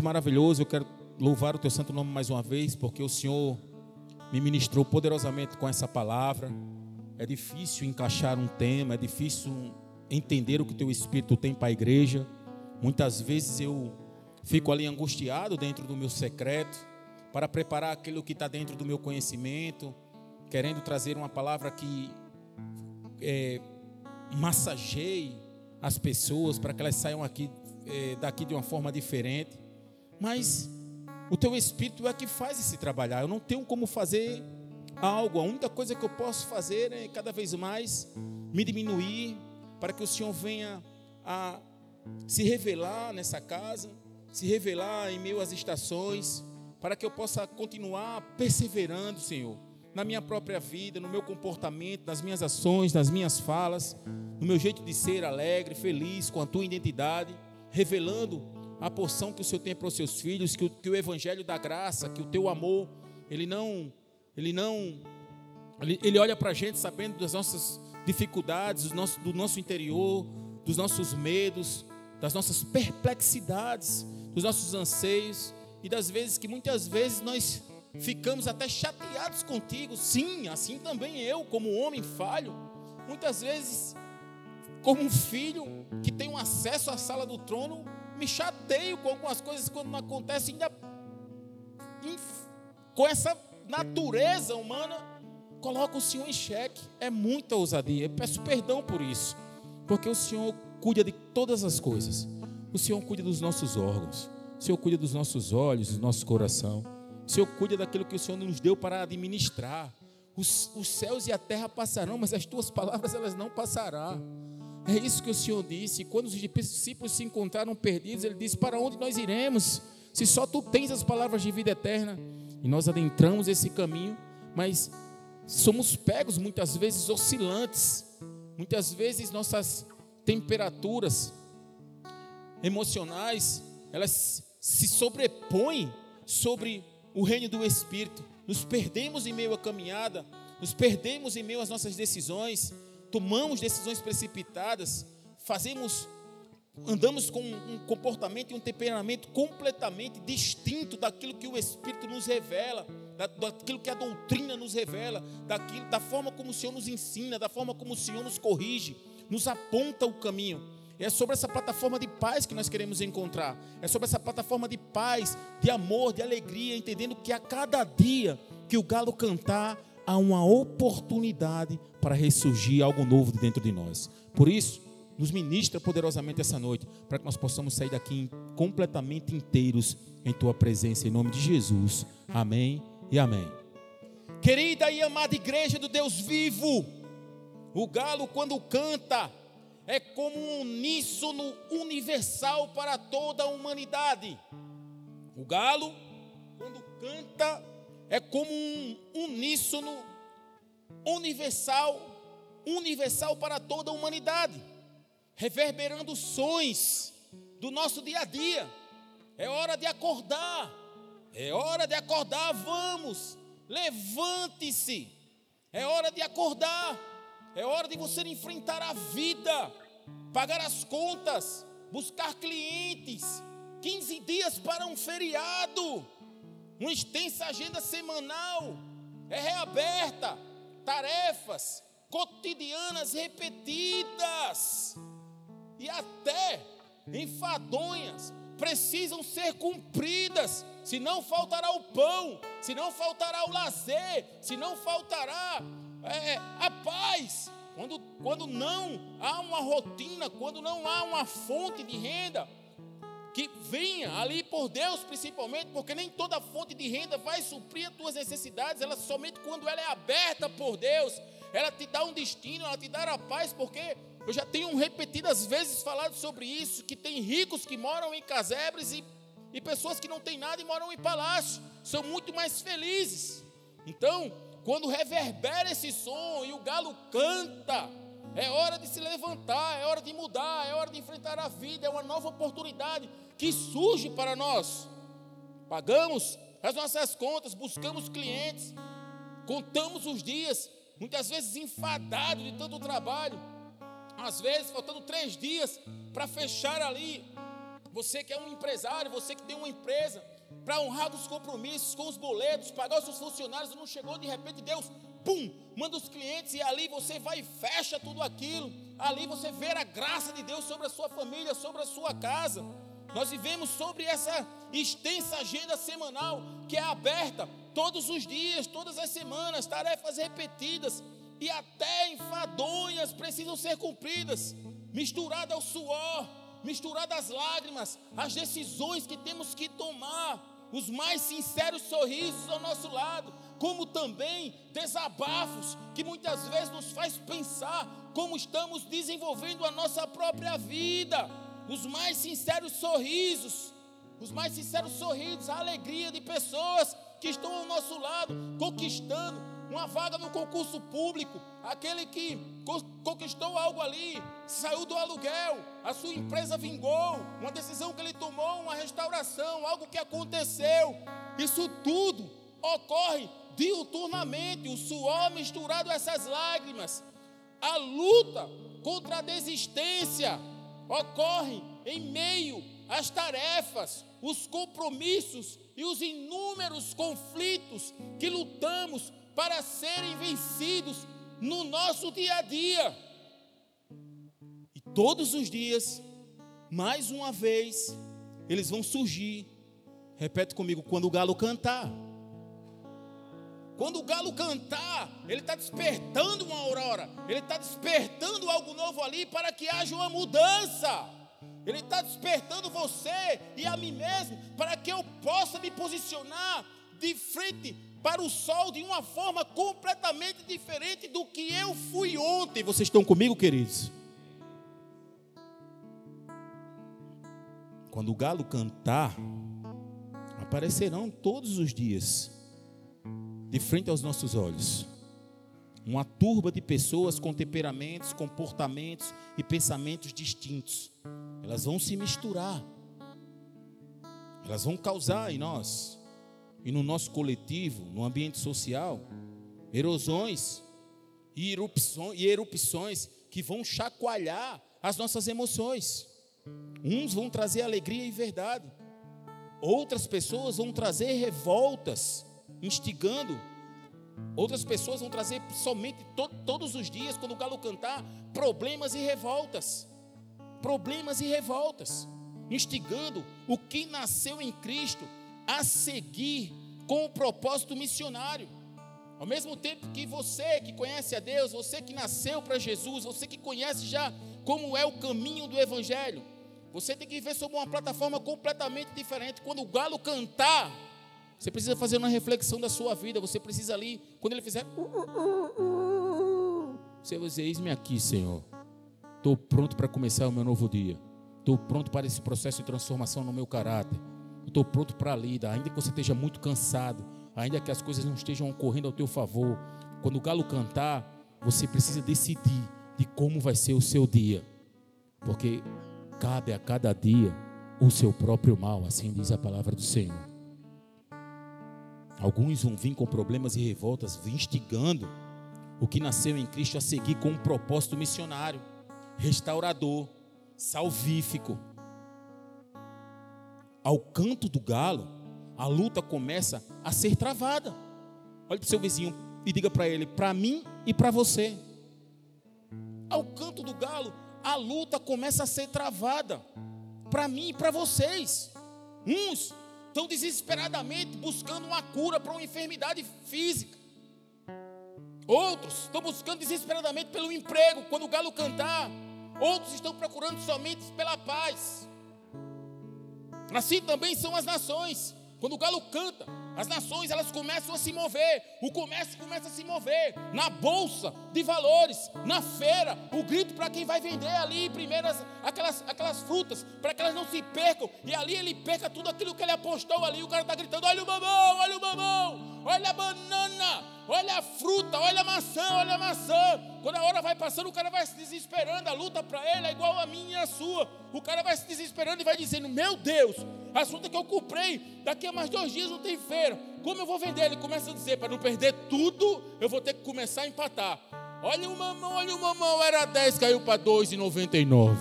maravilhoso, eu quero louvar o teu santo nome mais uma vez, porque o Senhor me ministrou poderosamente com essa palavra. É difícil encaixar um tema, é difícil entender o que o teu espírito tem para a igreja. Muitas vezes eu fico ali angustiado dentro do meu secreto para preparar aquilo que está dentro do meu conhecimento, querendo trazer uma palavra que é, massageie as pessoas para que elas saiam aqui é, daqui de uma forma diferente. Mas o teu espírito é que faz esse trabalhar. Eu não tenho como fazer algo. A única coisa que eu posso fazer é cada vez mais me diminuir para que o Senhor venha a se revelar nessa casa, se revelar em meio às estações, para que eu possa continuar perseverando, Senhor, na minha própria vida, no meu comportamento, nas minhas ações, nas minhas falas, no meu jeito de ser alegre, feliz com a tua identidade, revelando a porção que o Senhor tem para os seus filhos, que o, que o evangelho da graça, que o teu amor, ele não, ele não, ele, ele olha para a gente sabendo das nossas dificuldades, do nosso, do nosso interior, dos nossos medos, das nossas perplexidades, dos nossos anseios e das vezes que muitas vezes nós ficamos até chateados contigo. Sim, assim também eu, como homem falho, muitas vezes como um filho que tem um acesso à sala do trono, me chateio com algumas coisas quando não acontece, ainda com essa natureza humana, coloca o Senhor em xeque. É muita ousadia. Eu peço perdão por isso, porque o Senhor cuida de todas as coisas. O Senhor cuida dos nossos órgãos. O Senhor cuida dos nossos olhos, do nosso coração. O Senhor cuida daquilo que o Senhor nos deu para administrar. Os, os céus e a terra passarão, mas as tuas palavras elas não passarão. É isso que o Senhor disse. Quando os discípulos se encontraram perdidos, ele disse: Para onde nós iremos? Se só tu tens as palavras de vida eterna. E nós adentramos esse caminho, mas somos pegos muitas vezes oscilantes. Muitas vezes nossas temperaturas emocionais, elas se sobrepõem sobre o reino do Espírito. Nos perdemos em meio à caminhada, nos perdemos em meio às nossas decisões tomamos decisões precipitadas, fazemos, andamos com um comportamento e um temperamento completamente distinto daquilo que o Espírito nos revela, daquilo que a doutrina nos revela, daquilo, da forma como o Senhor nos ensina, da forma como o Senhor nos corrige, nos aponta o caminho. É sobre essa plataforma de paz que nós queremos encontrar. É sobre essa plataforma de paz, de amor, de alegria, entendendo que a cada dia que o galo cantar, há uma oportunidade para ressurgir algo novo dentro de nós. Por isso, nos ministra poderosamente essa noite, para que nós possamos sair daqui completamente inteiros em tua presença, em nome de Jesus. Amém e amém. Querida e amada igreja do Deus vivo, o galo, quando canta, é como um uníssono universal para toda a humanidade. O galo, quando canta, é como um uníssono universal, universal para toda a humanidade, reverberando sons do nosso dia a dia. É hora de acordar. É hora de acordar, vamos. Levante-se. É hora de acordar. É hora de você enfrentar a vida, pagar as contas, buscar clientes. 15 dias para um feriado uma extensa agenda semanal. É reaberta, tarefas cotidianas repetidas. E até enfadonhas precisam ser cumpridas, senão faltará o pão, senão faltará o lazer, senão faltará é, a paz. Quando, quando não há uma rotina, quando não há uma fonte de renda, que venha ali por Deus, principalmente, porque nem toda fonte de renda vai suprir as tuas necessidades, ela somente quando ela é aberta por Deus, ela te dá um destino, ela te dá a paz, porque eu já tenho repetidas vezes falado sobre isso, que tem ricos que moram em casebres e, e pessoas que não têm nada e moram em palácio, são muito mais felizes. Então, quando reverbera esse som e o galo canta, é hora de se levantar, é hora de mudar, é hora de enfrentar a vida, é uma nova oportunidade que surge para nós. Pagamos as nossas contas, buscamos clientes, contamos os dias, muitas vezes enfadados de tanto trabalho, às vezes faltando três dias para fechar ali. Você que é um empresário, você que tem uma empresa, para honrar os compromissos com os boletos, pagar os seus funcionários, não chegou de repente, Deus, pum, manda os clientes e ali você vai e fecha tudo aquilo. Ali você vê a graça de Deus sobre a sua família, sobre a sua casa. Nós vivemos sobre essa extensa agenda semanal que é aberta todos os dias, todas as semanas, tarefas repetidas e até enfadonhas precisam ser cumpridas, misturada ao suor, misturada às lágrimas, as decisões que temos que tomar, os mais sinceros sorrisos ao nosso lado, como também desabafos que muitas vezes nos faz pensar como estamos desenvolvendo a nossa própria vida os mais sinceros sorrisos, os mais sinceros sorrisos, a alegria de pessoas que estão ao nosso lado, conquistando uma vaga no concurso público, aquele que conquistou algo ali, saiu do aluguel, a sua empresa vingou, uma decisão que ele tomou, uma restauração, algo que aconteceu. Isso tudo ocorre diuturnamente, o suor misturado a essas lágrimas, a luta contra a desistência, ocorrem em meio às tarefas, os compromissos e os inúmeros conflitos que lutamos para serem vencidos no nosso dia a dia. E todos os dias, mais uma vez, eles vão surgir. Repete comigo: quando o galo cantar. Quando o galo cantar, ele está despertando uma aurora, ele está despertando algo novo ali para que haja uma mudança. Ele está despertando você e a mim mesmo para que eu possa me posicionar de frente para o sol de uma forma completamente diferente do que eu fui ontem. Vocês estão comigo, queridos? Quando o galo cantar, aparecerão todos os dias de frente aos nossos olhos. Uma turba de pessoas com temperamentos, comportamentos e pensamentos distintos. Elas vão se misturar. Elas vão causar em nós e no nosso coletivo, no ambiente social, erosões e erupções, e erupções que vão chacoalhar as nossas emoções. Uns vão trazer alegria e verdade, outras pessoas vão trazer revoltas instigando. Outras pessoas vão trazer somente to todos os dias, quando o galo cantar, problemas e revoltas. Problemas e revoltas. Instigando o que nasceu em Cristo a seguir com o propósito missionário. Ao mesmo tempo que você que conhece a Deus, você que nasceu para Jesus, você que conhece já como é o caminho do Evangelho, você tem que ver sobre uma plataforma completamente diferente. Quando o galo cantar, você precisa fazer uma reflexão da sua vida. Você precisa ali, quando ele fizer. Você vai dizer: Eis-me aqui, Senhor. Estou pronto para começar o meu novo dia. Estou pronto para esse processo de transformação no meu caráter. Estou pronto para a lida. Ainda que você esteja muito cansado, ainda que as coisas não estejam ocorrendo ao teu favor. Quando o galo cantar, você precisa decidir de como vai ser o seu dia. Porque cabe a cada dia o seu próprio mal, assim diz a palavra do Senhor. Alguns vão vir com problemas e revoltas, instigando o que nasceu em Cristo a seguir com um propósito missionário, restaurador, salvífico. Ao canto do galo, a luta começa a ser travada. Olhe para o seu vizinho e diga para ele: para mim e para você. Ao canto do galo, a luta começa a ser travada. Para mim e para vocês. Uns estão desesperadamente buscando uma cura para uma enfermidade física. Outros estão buscando desesperadamente pelo emprego, quando o galo cantar. Outros estão procurando somente pela paz. Assim também são as nações. Quando o galo canta, as nações elas começam a se mover, o comércio começa a se mover, na bolsa de valores, na feira, o grito para quem vai vender ali primeiras aquelas, aquelas frutas, para que elas não se percam, e ali ele perca tudo aquilo que ele apostou ali, o cara está gritando: olha o mamão, olha o mamão, olha a banana, olha a fruta, olha a maçã, olha a maçã. Quando a hora vai passando, o cara vai se desesperando, a luta para ele é igual a minha e a sua. O cara vai se desesperando e vai dizendo: Meu Deus, a fruta que eu comprei, daqui a mais dois dias não tem feira. Como eu vou vender? Ele começa a dizer: Para não perder tudo, eu vou ter que começar a empatar. Olha o mamão, olha o mamão, era 10, caiu para 2,99.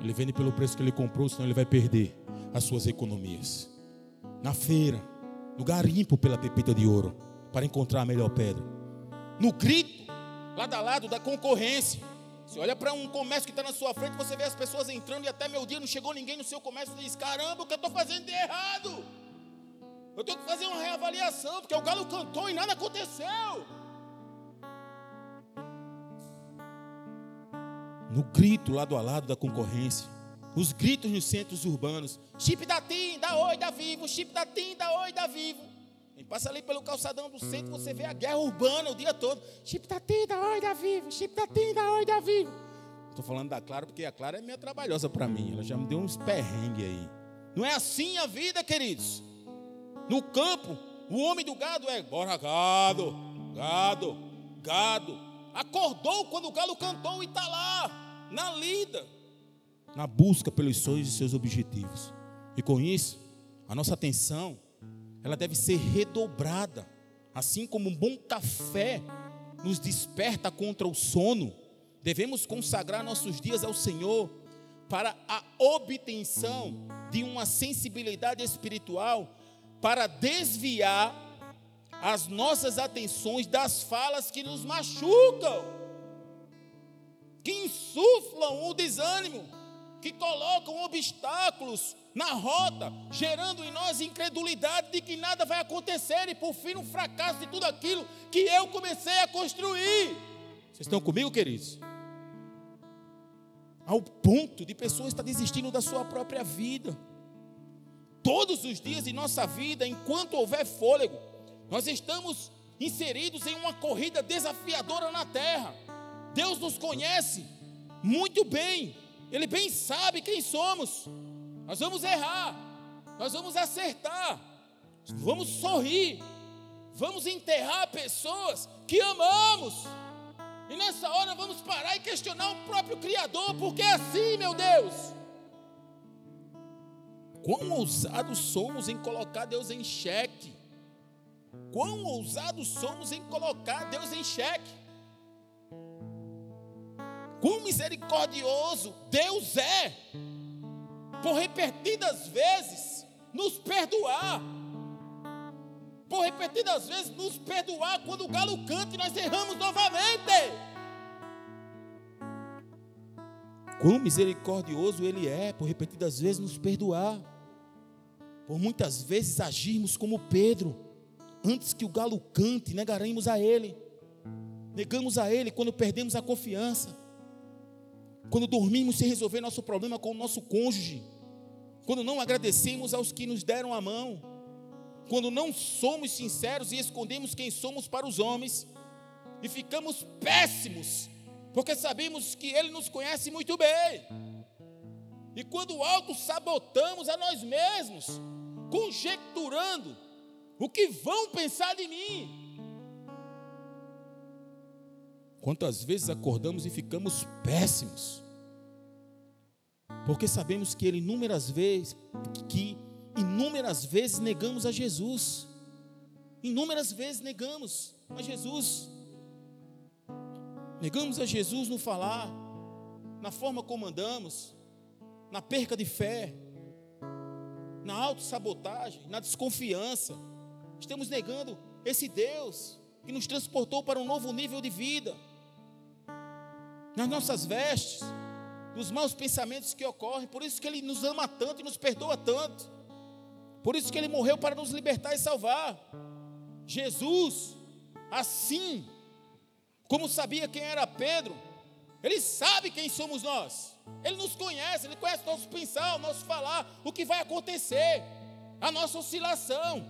Ele vende pelo preço que ele comprou, senão ele vai perder as suas economias. Na feira, no garimpo pela pepita de ouro, para encontrar a melhor pedra. No grito, lado a lado da concorrência. Você olha para um comércio que está na sua frente, você vê as pessoas entrando e até meu dia não chegou ninguém no seu comércio e diz: Caramba, o que eu estou fazendo de errado? Eu tenho que fazer uma reavaliação, porque o galo cantou e nada aconteceu. No grito lado a lado da concorrência, os gritos nos centros urbanos: chip da TIM, da Oi, da Vivo, chip da TIM, da Oi, da Vivo. Passa ali pelo calçadão do centro, você vê a guerra urbana o dia todo. Chip da TIM, da Oi, da Vivo, chip da TIM, da Oi, da Vivo. Estou falando da Clara porque a Clara é meio trabalhosa para mim. Ela já me deu uns perrengues aí. Não é assim a vida, queridos. No campo, o homem do gado é: bora gado, gado, gado. Acordou quando o galo cantou e está lá, na lida, na busca pelos sonhos e seus objetivos. E com isso, a nossa atenção, ela deve ser redobrada. Assim como um bom café nos desperta contra o sono, devemos consagrar nossos dias ao Senhor para a obtenção de uma sensibilidade espiritual para desviar as nossas atenções das falas que nos machucam, que insuflam o desânimo, que colocam obstáculos na rota, gerando em nós incredulidade de que nada vai acontecer e por fim um fracasso de tudo aquilo que eu comecei a construir. Vocês estão comigo, queridos? Ao ponto de pessoas estar desistindo da sua própria vida todos os dias de nossa vida, enquanto houver fôlego, nós estamos inseridos em uma corrida desafiadora na terra. Deus nos conhece muito bem, Ele bem sabe quem somos. Nós vamos errar, nós vamos acertar, vamos sorrir, vamos enterrar pessoas que amamos. E nessa hora vamos parar e questionar o próprio Criador, porque é assim, meu Deus. Quão ousados somos em colocar Deus em xeque. Quão ousados somos em colocar Deus em xeque. Quão misericordioso Deus é, por repetidas vezes nos perdoar. Por repetidas vezes nos perdoar quando o galo canta e nós erramos novamente. Quão misericordioso Ele é, por repetidas vezes nos perdoar por muitas vezes agirmos como Pedro, antes que o galo cante, negaremos a Ele, negamos a Ele quando perdemos a confiança, quando dormimos sem resolver nosso problema com o nosso cônjuge, quando não agradecemos aos que nos deram a mão, quando não somos sinceros e escondemos quem somos para os homens, e ficamos péssimos, porque sabemos que Ele nos conhece muito bem. E quando auto-sabotamos a nós mesmos, conjecturando o que vão pensar de mim. Quantas vezes acordamos e ficamos péssimos, porque sabemos que Ele inúmeras vezes, que inúmeras vezes negamos a Jesus, inúmeras vezes negamos a Jesus, negamos a Jesus no falar, na forma como andamos, na perca de fé, na autossabotagem, na desconfiança. Estamos negando esse Deus que nos transportou para um novo nível de vida. Nas nossas vestes, nos maus pensamentos que ocorrem, por isso que Ele nos ama tanto e nos perdoa tanto. Por isso que Ele morreu para nos libertar e salvar. Jesus, assim como sabia quem era Pedro, Ele sabe quem somos nós. Ele nos conhece, Ele conhece nosso pensar, o nosso falar, o que vai acontecer, a nossa oscilação.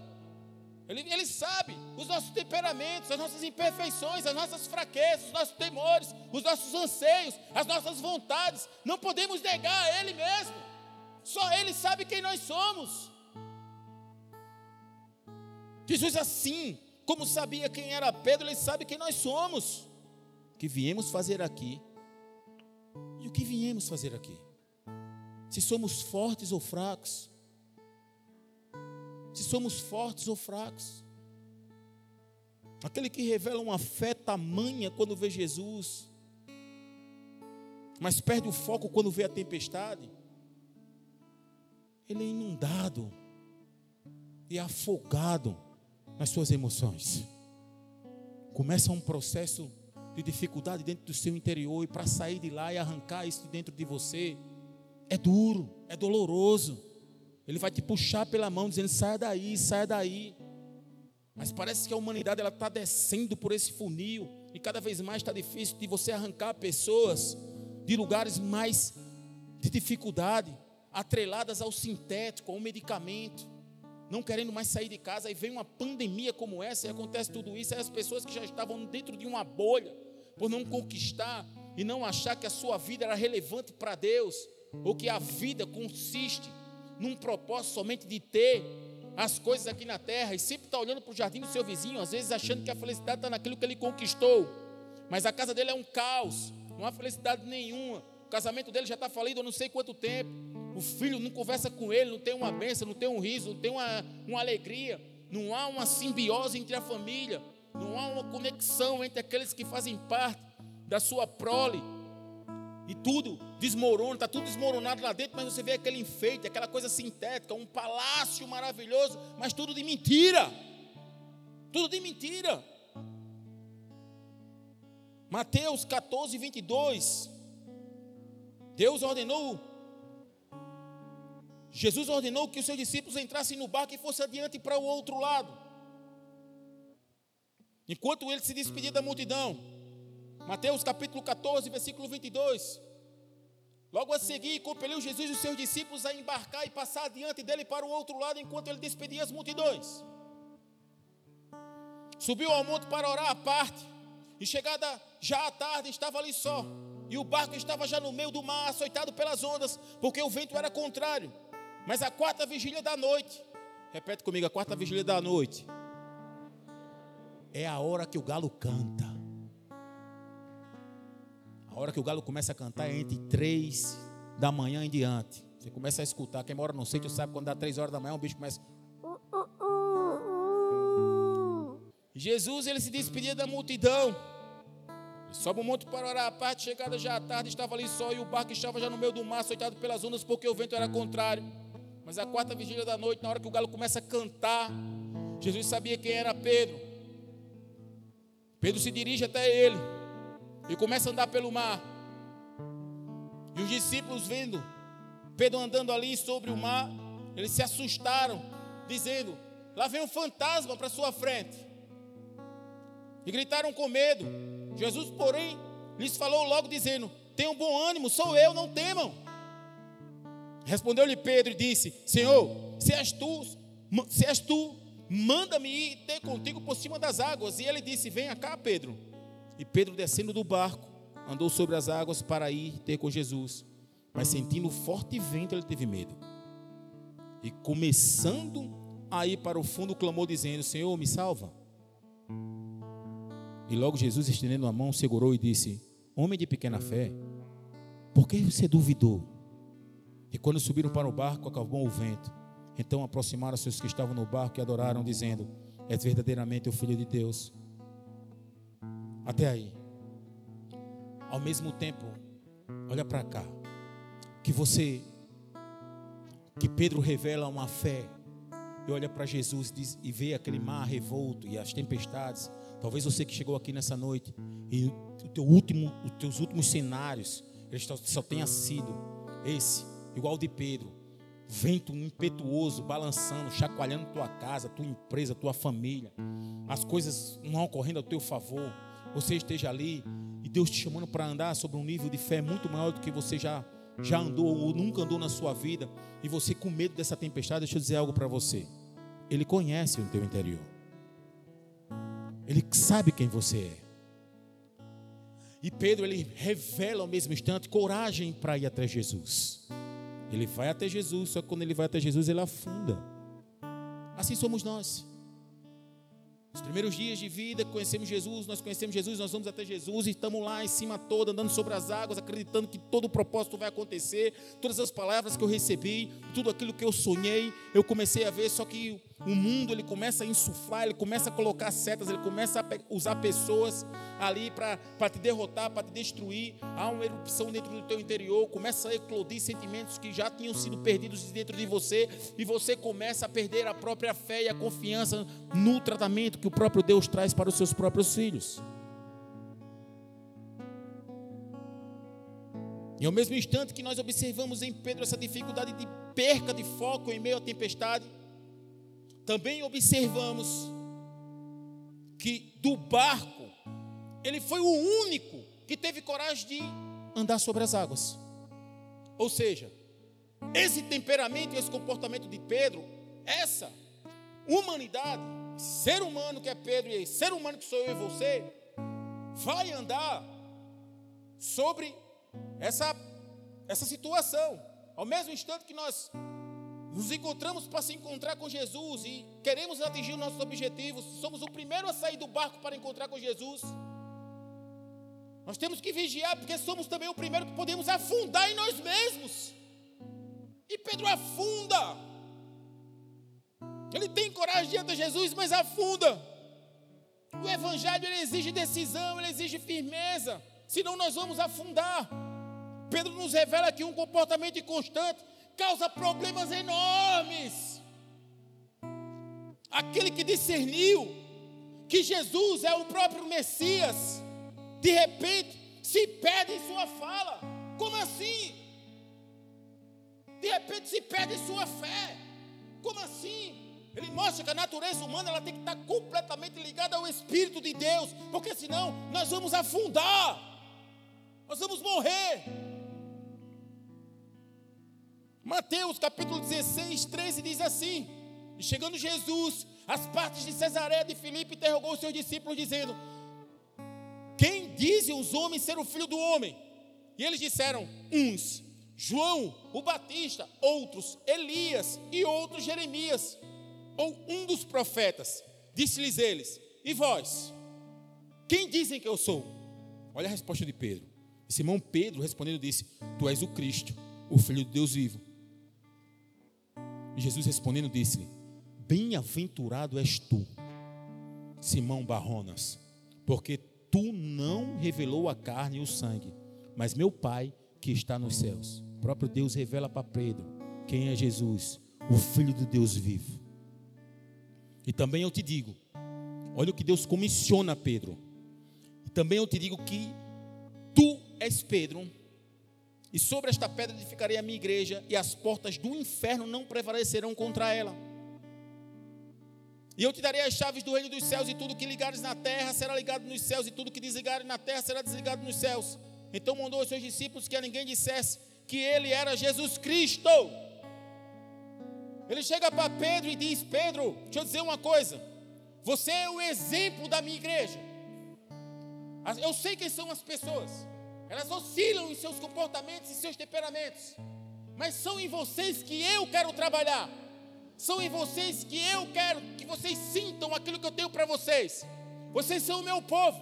Ele, ele sabe os nossos temperamentos, as nossas imperfeições, as nossas fraquezas, os nossos temores, os nossos anseios, as nossas vontades. Não podemos negar a Ele mesmo. Só Ele sabe quem nós somos. Jesus, assim como sabia quem era Pedro, Ele sabe quem nós somos. Que viemos fazer aqui e o que viemos fazer aqui? Se somos fortes ou fracos? Se somos fortes ou fracos? Aquele que revela uma fé tamanha quando vê Jesus, mas perde o foco quando vê a tempestade, ele é inundado e afogado nas suas emoções. Começa um processo de dificuldade dentro do seu interior e para sair de lá e arrancar isso dentro de você é duro, é doloroso. Ele vai te puxar pela mão dizendo: saia daí, saia daí. Mas parece que a humanidade ela está descendo por esse funil e cada vez mais está difícil de você arrancar pessoas de lugares mais de dificuldade, atreladas ao sintético, ao medicamento, não querendo mais sair de casa. Aí vem uma pandemia como essa e acontece tudo isso. Aí as pessoas que já estavam dentro de uma bolha, por não conquistar e não achar que a sua vida era relevante para Deus, ou que a vida consiste num propósito somente de ter as coisas aqui na terra e sempre está olhando para o jardim do seu vizinho, às vezes achando que a felicidade está naquilo que ele conquistou, mas a casa dele é um caos, não há felicidade nenhuma. O casamento dele já está falido há não sei quanto tempo. O filho não conversa com ele, não tem uma bênção, não tem um riso, não tem uma, uma alegria, não há uma simbiose entre a família, não há uma conexão entre aqueles que fazem parte da sua prole e tudo desmorona, está tudo desmoronado lá dentro, mas você vê aquele enfeite, aquela coisa sintética, um palácio maravilhoso, mas tudo de mentira. Tudo de mentira. Mateus 14, 22. Deus ordenou, Jesus ordenou que os seus discípulos entrassem no barco e fossem adiante para o outro lado. Enquanto ele se despedia da multidão, Mateus capítulo 14, versículo 22. Logo a seguir, compeliu Jesus os seus discípulos a embarcar e passar diante dele para o outro lado, enquanto ele despedia as multidões. Subiu ao monte para orar à parte, e chegada já à tarde, estava ali só, e o barco estava já no meio do mar, açoitado pelas ondas, porque o vento era contrário. Mas a quarta vigília da noite, repete comigo, a quarta vigília da noite, é a hora que o galo canta. A hora que o galo começa a cantar é entre três da manhã em diante. Você começa a escutar. Quem mora no sítio sabe quando dá três horas da manhã, o bicho começa. Jesus ele se despedia da multidão. Sobe o monte para orar. A parte chegada já à tarde estava ali só e o barco estava já no meio do mar, açoitado pelas ondas, porque o vento era contrário. Mas a quarta vigília da noite, na hora que o galo começa a cantar, Jesus sabia quem era Pedro. Pedro se dirige até ele e começa a andar pelo mar. E os discípulos vendo Pedro andando ali sobre o mar, eles se assustaram, dizendo: Lá vem um fantasma para sua frente. E gritaram com medo. Jesus, porém, lhes falou logo, dizendo: Tenham bom ânimo, sou eu, não temam. Respondeu-lhe Pedro e disse: Senhor, se és tu, se és tu, manda-me ir ter contigo por cima das águas. E ele disse: Venha cá, Pedro. E Pedro, descendo do barco, andou sobre as águas para ir ter com Jesus. Mas sentindo forte vento, ele teve medo. E começando a ir para o fundo, clamou, dizendo: Senhor, me salva. E logo Jesus, estendendo a mão, segurou e disse: Homem de pequena fé, por que você duvidou? E quando subiram para o barco, acabou o vento. Então aproximaram-se os que estavam no barco e adoraram, dizendo: És verdadeiramente o Filho de Deus. Até aí. Ao mesmo tempo, olha para cá. Que você, que Pedro revela uma fé e olha para Jesus e vê aquele mar revolto e as tempestades. Talvez você que chegou aqui nessa noite e o teu último, os teus últimos cenários, eles só tenha sido esse, igual de Pedro. Vento impetuoso, balançando, chacoalhando tua casa, tua empresa, tua família. As coisas não ocorrendo ao teu favor você esteja ali e Deus te chamando para andar sobre um nível de fé muito maior do que você já, já andou ou nunca andou na sua vida, e você com medo dessa tempestade, deixa eu dizer algo para você. Ele conhece o teu interior. Ele sabe quem você é. E Pedro, ele revela ao mesmo instante coragem para ir até Jesus. Ele vai até Jesus, só que quando ele vai até Jesus, ele afunda. Assim somos nós. Os primeiros dias de vida, conhecemos Jesus, nós conhecemos Jesus, nós vamos até Jesus e estamos lá em cima toda, andando sobre as águas, acreditando que todo o propósito vai acontecer, todas as palavras que eu recebi, tudo aquilo que eu sonhei, eu comecei a ver, só que o mundo ele começa a insuflar, ele começa a colocar setas, ele começa a usar pessoas ali para te derrotar, para te destruir. Há uma erupção dentro do teu interior, começa a eclodir sentimentos que já tinham sido perdidos dentro de você, e você começa a perder a própria fé e a confiança no tratamento que o próprio Deus traz para os seus próprios filhos. E ao mesmo instante que nós observamos em Pedro essa dificuldade de perca de foco em meio à tempestade, também observamos que do barco, ele foi o único que teve coragem de andar sobre as águas. Ou seja, esse temperamento e esse comportamento de Pedro, essa humanidade, ser humano que é Pedro e ser humano que sou eu e você, vai andar sobre essa, essa situação. Ao mesmo instante que nós nos encontramos para se encontrar com Jesus e queremos atingir os nossos objetivos, somos o primeiro a sair do barco para encontrar com Jesus. Nós temos que vigiar, porque somos também o primeiro que podemos afundar em nós mesmos. E Pedro afunda. Ele tem coragem diante de Jesus, mas afunda. O Evangelho exige decisão, ele exige firmeza, senão nós vamos afundar. Pedro nos revela que um comportamento inconstante causa problemas enormes. Aquele que discerniu que Jesus é o próprio Messias, de repente se perde em sua fala. Como assim? De repente se perde em sua fé. Como assim? Ele mostra que a natureza humana ela tem que estar completamente ligada ao Espírito de Deus, porque senão nós vamos afundar, nós vamos morrer. Mateus capítulo 16, 13 diz assim: chegando Jesus, as partes de Cesareia de Filipe interrogou os seus discípulos, dizendo: Quem dizem os homens ser o filho do homem? E eles disseram: Uns, João, o Batista, outros, Elias e outros, Jeremias, ou um dos profetas. Disse-lhes eles: E vós? Quem dizem que eu sou? Olha a resposta de Pedro. Simão Pedro respondendo disse: Tu és o Cristo, o Filho de Deus vivo. E Jesus respondendo disse-lhe: Bem-aventurado és tu, Simão Barronas, porque tu não revelou a carne e o sangue, mas meu Pai que está nos céus. O próprio Deus revela para Pedro quem é Jesus, o Filho de Deus vivo. E também eu te digo, olha o que Deus comissiona Pedro. E também eu te digo que tu és Pedro, e sobre esta pedra edificarei a minha igreja, e as portas do inferno não prevalecerão contra ela. E eu te darei as chaves do reino dos céus, e tudo que ligares na terra será ligado nos céus, e tudo que desligares na terra será desligado nos céus. Então mandou os seus discípulos que a ninguém dissesse que ele era Jesus Cristo. Ele chega para Pedro e diz: Pedro, deixa eu dizer uma coisa. Você é o exemplo da minha igreja. Eu sei quem são as pessoas. Elas oscilam em seus comportamentos e seus temperamentos. Mas são em vocês que eu quero trabalhar. São em vocês que eu quero que vocês sintam aquilo que eu tenho para vocês. Vocês são o meu povo.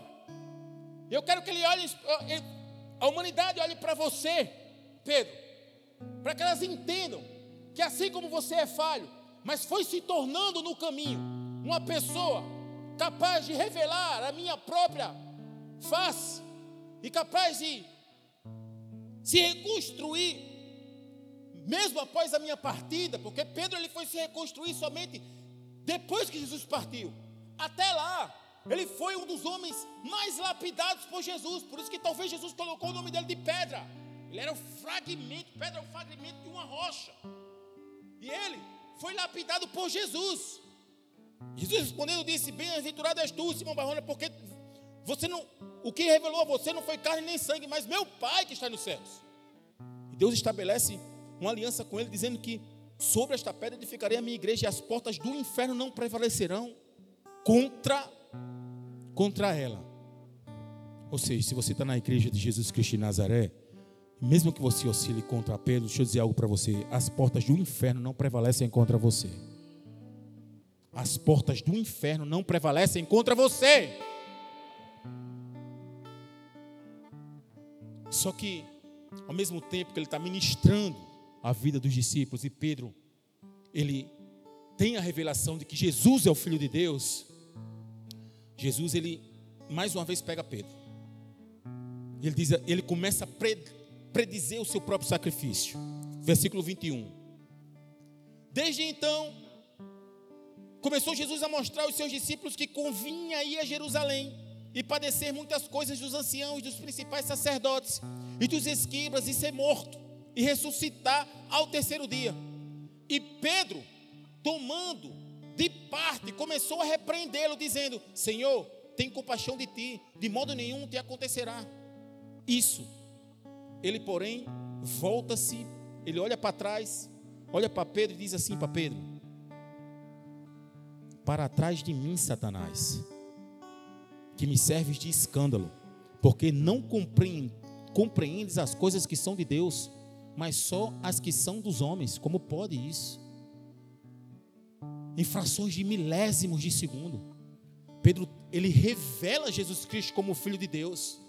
Eu quero que ele olhe, a humanidade olhe para você, Pedro, para que elas entendam que assim como você é falho, mas foi se tornando no caminho uma pessoa capaz de revelar a minha própria face, e capaz de se reconstruir, mesmo após a minha partida, porque Pedro ele foi se reconstruir somente depois que Jesus partiu. Até lá, ele foi um dos homens mais lapidados por Jesus, por isso que talvez Jesus colocou o nome dele de pedra. Ele era o fragmento, pedra é o fragmento de uma rocha. E ele foi lapidado por Jesus. Jesus respondendo disse: Bem-aventurado és tu, Simão Barrona, porque você não, o que revelou a você não foi carne nem sangue, mas meu Pai que está nos céus. E Deus estabelece uma aliança com ele, dizendo que sobre esta pedra edificarei a minha igreja e as portas do inferno não prevalecerão contra, contra ela. Ou seja, se você está na igreja de Jesus Cristo de Nazaré, mesmo que você oscile contra Pedro, deixa eu dizer algo para você: as portas do inferno não prevalecem contra você. As portas do inferno não prevalecem contra você. Só que, ao mesmo tempo que ele está ministrando a vida dos discípulos, e Pedro, ele tem a revelação de que Jesus é o Filho de Deus, Jesus, ele mais uma vez pega Pedro. Ele, diz, ele começa a predizer o seu próprio sacrifício. Versículo 21. Desde então, começou Jesus a mostrar aos seus discípulos que convinha ir a Jerusalém e padecer muitas coisas dos anciãos, dos principais sacerdotes e dos escribas, e ser morto e ressuscitar ao terceiro dia. E Pedro, tomando de parte, começou a repreendê-lo, dizendo: Senhor, tem compaixão de ti, de modo nenhum te acontecerá. Isso. Ele, porém, volta-se, ele olha para trás, olha para Pedro e diz assim para Pedro: Para trás de mim, Satanás, que me serves de escândalo, porque não compreendes as coisas que são de Deus, mas só as que são dos homens. Como pode isso? Em frações de milésimos de segundo. Pedro, ele revela Jesus Cristo como Filho de Deus.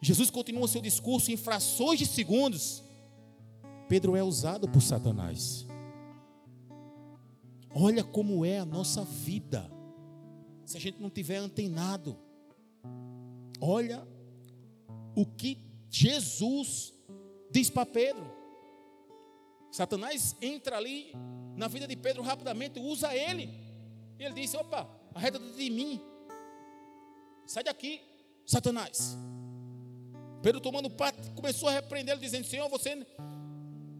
Jesus continua seu discurso em frações de segundos. Pedro é usado por Satanás. Olha como é a nossa vida. Se a gente não tiver antenado. Olha o que Jesus diz para Pedro. Satanás entra ali na vida de Pedro rapidamente, usa ele. E ele diz: opa, arreda de mim. Sai daqui, Satanás. Pedro tomando parte, começou a repreendê-lo, dizendo: Senhor, você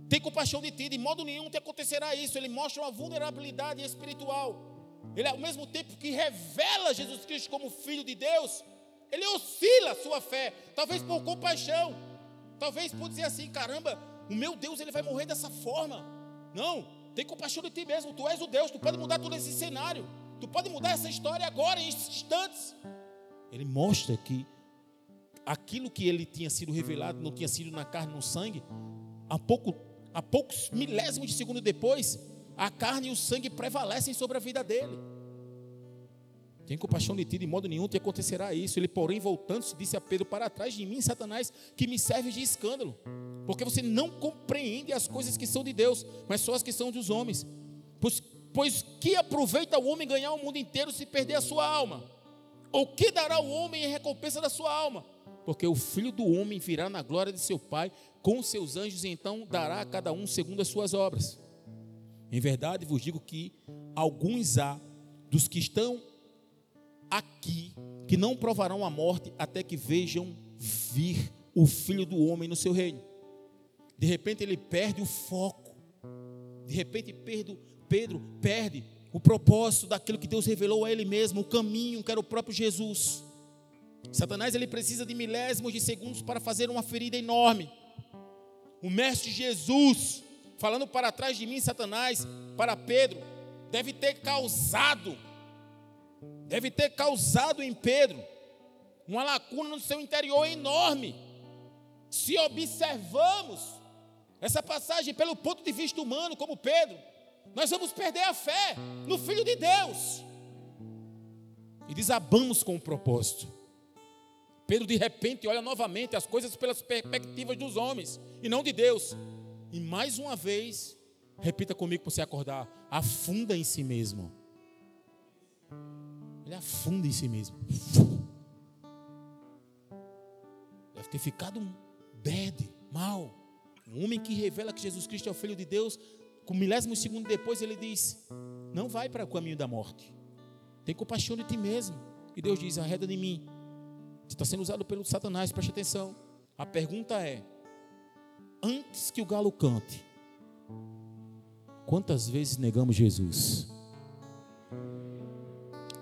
tem compaixão de ti, de modo nenhum te acontecerá isso. Ele mostra uma vulnerabilidade espiritual. Ele, ao mesmo tempo que revela Jesus Cristo como Filho de Deus, ele oscila a sua fé, talvez por compaixão, talvez por dizer assim: caramba, o meu Deus ele vai morrer dessa forma. Não, tem compaixão de ti mesmo, tu és o Deus, tu pode mudar todo esse cenário. Tu pode mudar essa história agora, em instantes. Ele mostra que aquilo que ele tinha sido revelado não tinha sido na carne, no sangue. Há, pouco, há poucos milésimos de segundo depois, a carne e o sangue prevalecem sobre a vida dele. Tem compaixão de ti, de modo nenhum te acontecerá isso. Ele, porém, voltando-se, disse a Pedro: Para trás de mim, Satanás, que me serve de escândalo, porque você não compreende as coisas que são de Deus, mas só as que são dos homens. Pois Pois que aproveita o homem ganhar o mundo inteiro se perder a sua alma? Ou que dará o homem em recompensa da sua alma? Porque o filho do homem virá na glória de seu Pai com seus anjos e então dará a cada um segundo as suas obras. Em verdade vos digo que alguns há dos que estão aqui que não provarão a morte até que vejam vir o filho do homem no seu reino. De repente ele perde o foco. De repente perde, Pedro perde o propósito daquilo que Deus revelou a ele mesmo, o caminho que era o próprio Jesus. Satanás ele precisa de milésimos de segundos para fazer uma ferida enorme. O mestre Jesus, falando para trás de mim, Satanás, para Pedro, deve ter causado, deve ter causado em Pedro uma lacuna no seu interior enorme. Se observamos essa passagem pelo ponto de vista humano, como Pedro, nós vamos perder a fé no Filho de Deus. E desabamos com o propósito. Pedro de repente olha novamente as coisas pelas perspectivas dos homens e não de Deus. E mais uma vez, repita comigo para você acordar: afunda em si mesmo. Ele afunda em si mesmo. Deve ter ficado bad, mal. Um homem que revela que Jesus Cristo é o Filho de Deus com milésimo segundo depois, ele diz: Não vai para o caminho da morte. Tem compaixão de ti mesmo. E Deus diz: Arreda de mim. Você está sendo usado pelo Satanás, preste atenção. A pergunta é: Antes que o galo cante, quantas vezes negamos Jesus?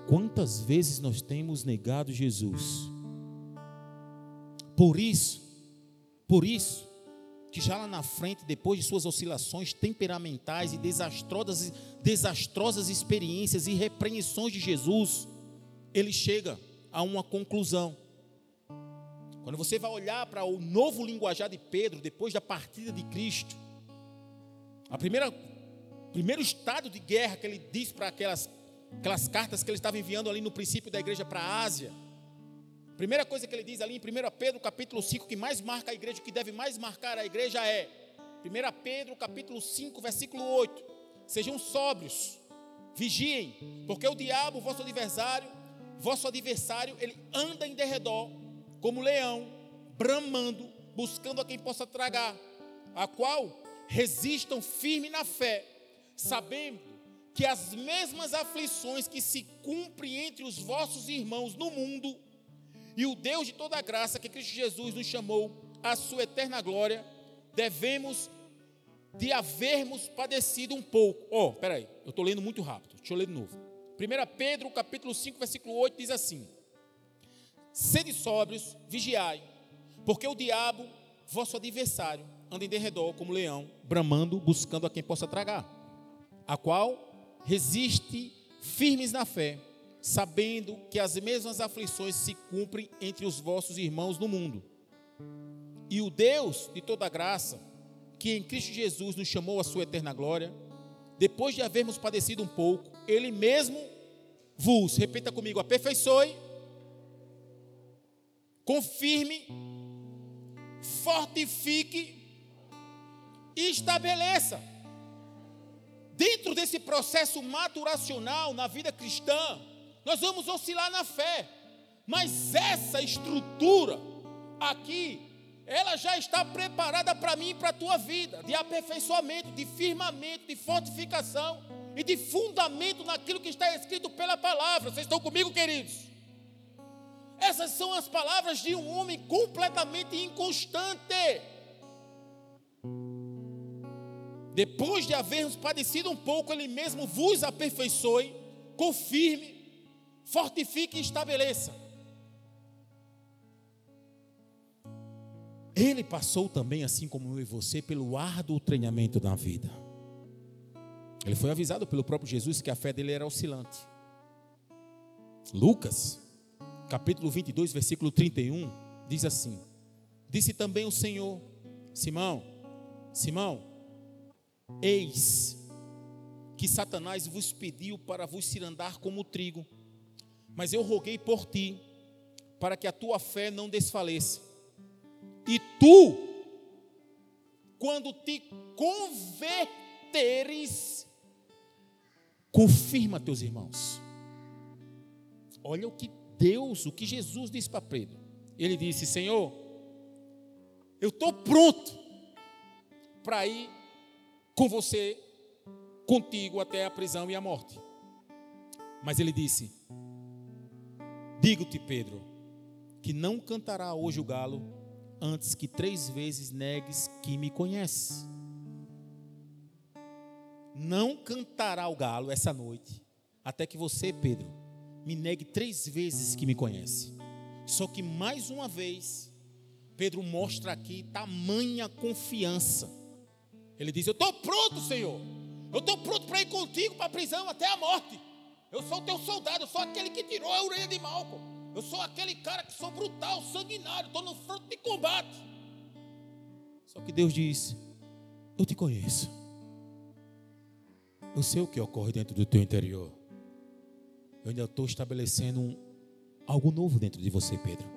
Quantas vezes nós temos negado Jesus? Por isso, por isso, que já lá na frente, depois de suas oscilações temperamentais e desastrosas, desastrosas experiências e repreensões de Jesus, ele chega a uma conclusão. Quando você vai olhar para o novo linguajar de Pedro, depois da partida de Cristo, a primeira primeiro estado de guerra que ele diz para aquelas, aquelas cartas que ele estava enviando ali no princípio da igreja para a Ásia, Primeira coisa que ele diz ali em 1 Pedro, capítulo 5, que mais marca a igreja, que deve mais marcar a igreja é 1 Pedro, capítulo 5, versículo 8. sejam sóbrios, vigiem, porque o diabo, vosso adversário, vosso adversário, ele anda em derredor, como leão, bramando, buscando a quem possa tragar, a qual resistam firme na fé, sabendo que as mesmas aflições que se cumprem entre os vossos irmãos no mundo, e o Deus de toda graça que Cristo Jesus nos chamou à sua eterna glória, devemos de havermos padecido um pouco. Oh, peraí, eu estou lendo muito rápido, deixa eu ler de novo. 1 Pedro, capítulo 5, versículo 8, diz assim: Sede sóbrios, vigiai, porque o diabo, vosso adversário, anda em derredor como leão, bramando, buscando a quem possa tragar, a qual resiste firmes na fé, sabendo que as mesmas aflições se cumprem entre os vossos irmãos no mundo. E o Deus de toda graça, que em Cristo Jesus nos chamou à sua eterna glória, depois de havermos padecido um pouco, Ele mesmo vos, repita comigo, aperfeiçoe, confirme, fortifique e estabeleça. Dentro desse processo maturacional na vida cristã, nós vamos oscilar na fé, mas essa estrutura aqui, ela já está preparada para mim e para a tua vida, de aperfeiçoamento, de firmamento, de fortificação e de fundamento naquilo que está escrito pela palavra. Vocês estão comigo, queridos? Essas são as palavras de um homem completamente inconstante. Depois de havermos padecido um pouco, Ele mesmo vos aperfeiçoe, confirme, fortifique e estabeleça. Ele passou também, assim como eu e você, pelo árduo treinamento da vida. Ele foi avisado pelo próprio Jesus que a fé dele era oscilante. Lucas, capítulo 22, versículo 31, diz assim: Disse também o Senhor, Simão, Simão, Eis que Satanás vos pediu para vos cirandar como trigo, mas eu roguei por ti, para que a tua fé não desfaleça. E tu, quando te converteres, confirma teus irmãos. Olha o que Deus, o que Jesus disse para Pedro. Ele disse: Senhor, eu estou pronto para ir com você, contigo até a prisão e a morte. Mas ele disse: Digo-te, Pedro, que não cantará hoje o galo antes que três vezes negues que me conheces. Não cantará o galo essa noite, até que você, Pedro, me negue três vezes que me conhece. Só que mais uma vez, Pedro mostra aqui tamanha confiança ele diz: Eu estou pronto, Senhor. Eu estou pronto para ir contigo para a prisão até a morte. Eu sou teu soldado, eu sou aquele que tirou a orelha de Malcolm. Eu sou aquele cara que sou brutal, sanguinário, estou no fronte de combate. Só que Deus diz: Eu te conheço. Eu sei o que ocorre dentro do teu interior. Eu ainda estou estabelecendo algo novo dentro de você, Pedro.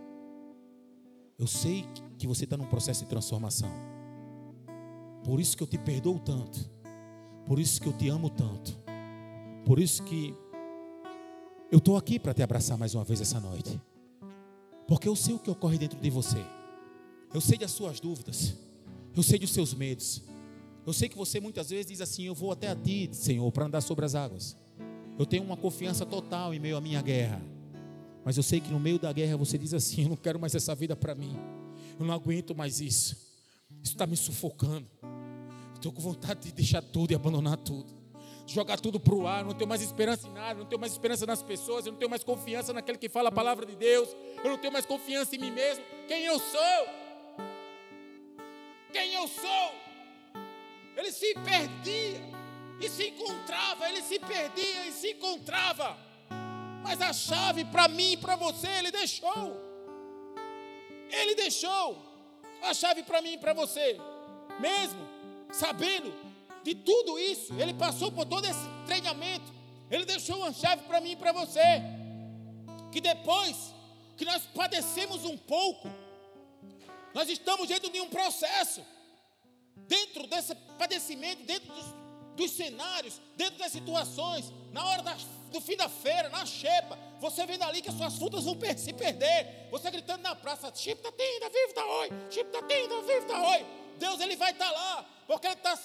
Eu sei que você está num processo de transformação. Por isso que eu te perdoo tanto. Por isso que eu te amo tanto. Por isso que eu estou aqui para te abraçar mais uma vez essa noite. Porque eu sei o que ocorre dentro de você. Eu sei das suas dúvidas. Eu sei dos seus medos. Eu sei que você muitas vezes diz assim: Eu vou até a ti, Senhor, para andar sobre as águas. Eu tenho uma confiança total em meio à minha guerra. Mas eu sei que no meio da guerra você diz assim: Eu não quero mais essa vida para mim. Eu não aguento mais isso. Isso está me sufocando. Estou com vontade de deixar tudo e abandonar tudo. Jogar tudo para o ar, não tenho mais esperança em nada, não tenho mais esperança nas pessoas, eu não tenho mais confiança naquele que fala a palavra de Deus, eu não tenho mais confiança em mim mesmo. Quem eu sou? Quem eu sou? Ele se perdia e se encontrava, ele se perdia e se encontrava. Mas a chave para mim e para você, ele deixou. Ele deixou a chave para mim e para você. Mesmo sabendo de tudo isso, ele passou por todo esse treinamento. Ele deixou uma chave para mim e para você. Que depois que nós padecemos um pouco, nós estamos dentro de um processo. Dentro desse padecimento, dentro dos dos cenários, dentro das situações, na hora da, do fim da feira, na xepa, você vendo ali que as suas frutas vão se perder, você gritando na praça, chip da tenda, vivo da oi, chip da tenda, vivo da oi. Deus ele vai estar tá lá, porque ele está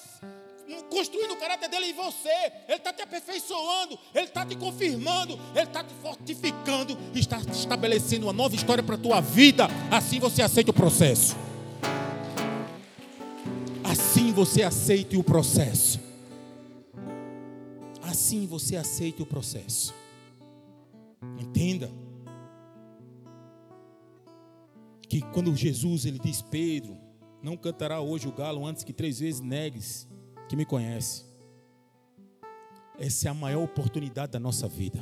construindo o caráter dele em você, ele está te aperfeiçoando, ele está te confirmando, ele está te fortificando, está estabelecendo uma nova história para a tua vida. Assim você aceita o processo. Assim você aceite o processo. Assim você aceite o processo. Entenda que quando Jesus ele diz Pedro, não cantará hoje o galo antes que três vezes negues que me conhece. Essa é a maior oportunidade da nossa vida.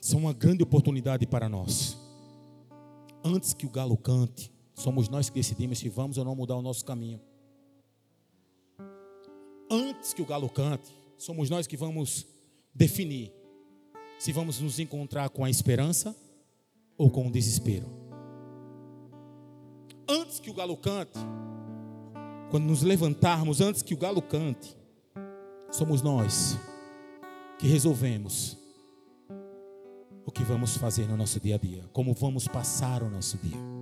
Isso é uma grande oportunidade para nós. Antes que o galo cante, Somos nós que decidimos se vamos ou não mudar o nosso caminho. Antes que o galo cante, somos nós que vamos definir se vamos nos encontrar com a esperança ou com o desespero. Antes que o galo cante, quando nos levantarmos, antes que o galo cante, somos nós que resolvemos o que vamos fazer no nosso dia a dia, como vamos passar o nosso dia.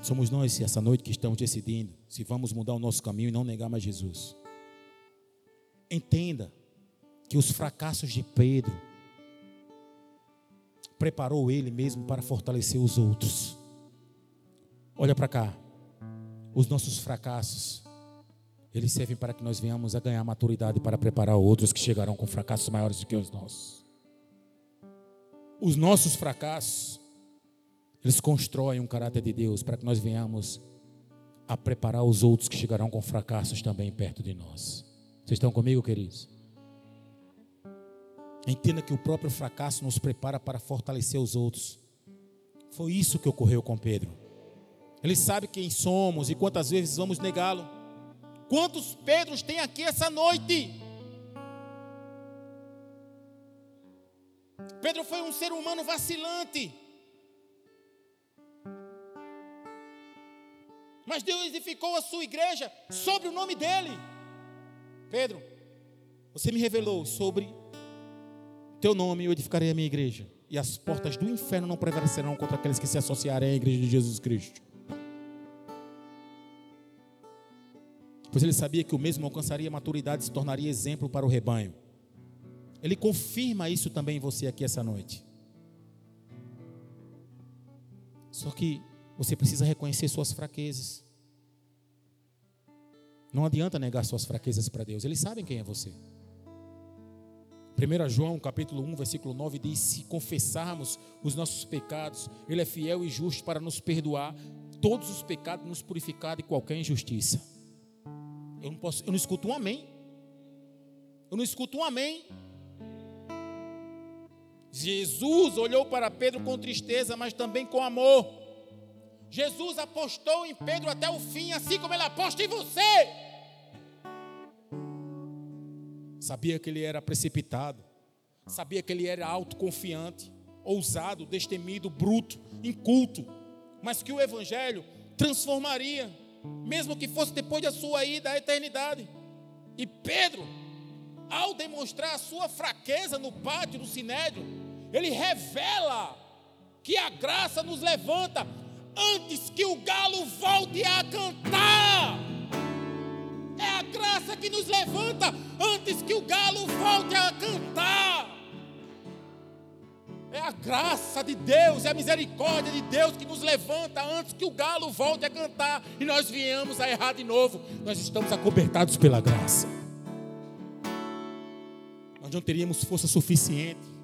Somos nós essa noite que estamos decidindo se vamos mudar o nosso caminho e não negar mais Jesus. Entenda que os fracassos de Pedro preparou ele mesmo para fortalecer os outros. Olha para cá. Os nossos fracassos eles servem para que nós venhamos a ganhar maturidade para preparar outros que chegarão com fracassos maiores do que os nossos. Os nossos fracassos eles constroem um caráter de Deus para que nós venhamos a preparar os outros que chegarão com fracassos também perto de nós. Vocês estão comigo, queridos? Entenda que o próprio fracasso nos prepara para fortalecer os outros. Foi isso que ocorreu com Pedro. Ele sabe quem somos e quantas vezes vamos negá-lo. Quantos Pedros tem aqui essa noite? Pedro foi um ser humano vacilante. Mas Deus edificou a sua igreja sobre o nome dele. Pedro, você me revelou sobre teu nome, eu edificarei a minha igreja. E as portas do inferno não prevalecerão contra aqueles que se associarem à igreja de Jesus Cristo. Pois ele sabia que o mesmo alcançaria maturidade e se tornaria exemplo para o rebanho. Ele confirma isso também em você aqui essa noite. Só que você precisa reconhecer suas fraquezas. Não adianta negar suas fraquezas para Deus, eles sabem quem é você. 1 João capítulo 1, versículo 9 diz: Se confessarmos os nossos pecados, Ele é fiel e justo para nos perdoar todos os pecados, nos purificar de qualquer injustiça. Eu não posso, eu não escuto um amém. Eu não escuto um amém. Jesus olhou para Pedro com tristeza, mas também com amor. Jesus apostou em Pedro até o fim, assim como ele aposta em você. Sabia que ele era precipitado, sabia que ele era autoconfiante, ousado, destemido, bruto, inculto, mas que o Evangelho transformaria, mesmo que fosse depois da sua ida à eternidade. E Pedro, ao demonstrar a sua fraqueza no pátio do sinédrio, ele revela que a graça nos levanta antes que o galo volte a cantar. É a graça que nos levanta antes que o galo volte a cantar. É a graça de Deus, é a misericórdia de Deus que nos levanta antes que o galo volte a cantar e nós viemos a errar de novo. Nós estamos acobertados pela graça. Nós não teríamos força suficiente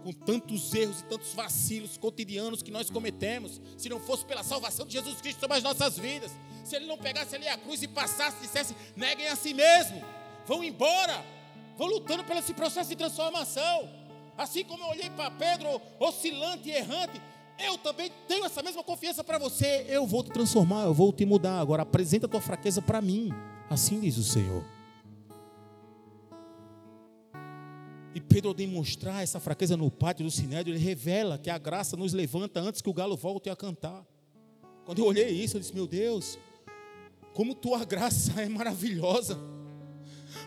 com tantos erros e tantos vacilos cotidianos que nós cometemos, se não fosse pela salvação de Jesus Cristo sobre as nossas vidas, se Ele não pegasse ali a cruz e passasse e dissesse: neguem a si mesmo, vão embora, vão lutando pelo esse processo de transformação. Assim como eu olhei para Pedro, oscilante e errante, eu também tenho essa mesma confiança para você. Eu vou te transformar, eu vou te mudar. Agora apresenta a tua fraqueza para mim. Assim diz o Senhor. E Pedro, ao demonstrar essa fraqueza no pátio do sinédrio, ele revela que a graça nos levanta antes que o galo volte a cantar. Quando eu olhei isso, eu disse: Meu Deus, como tua graça é maravilhosa.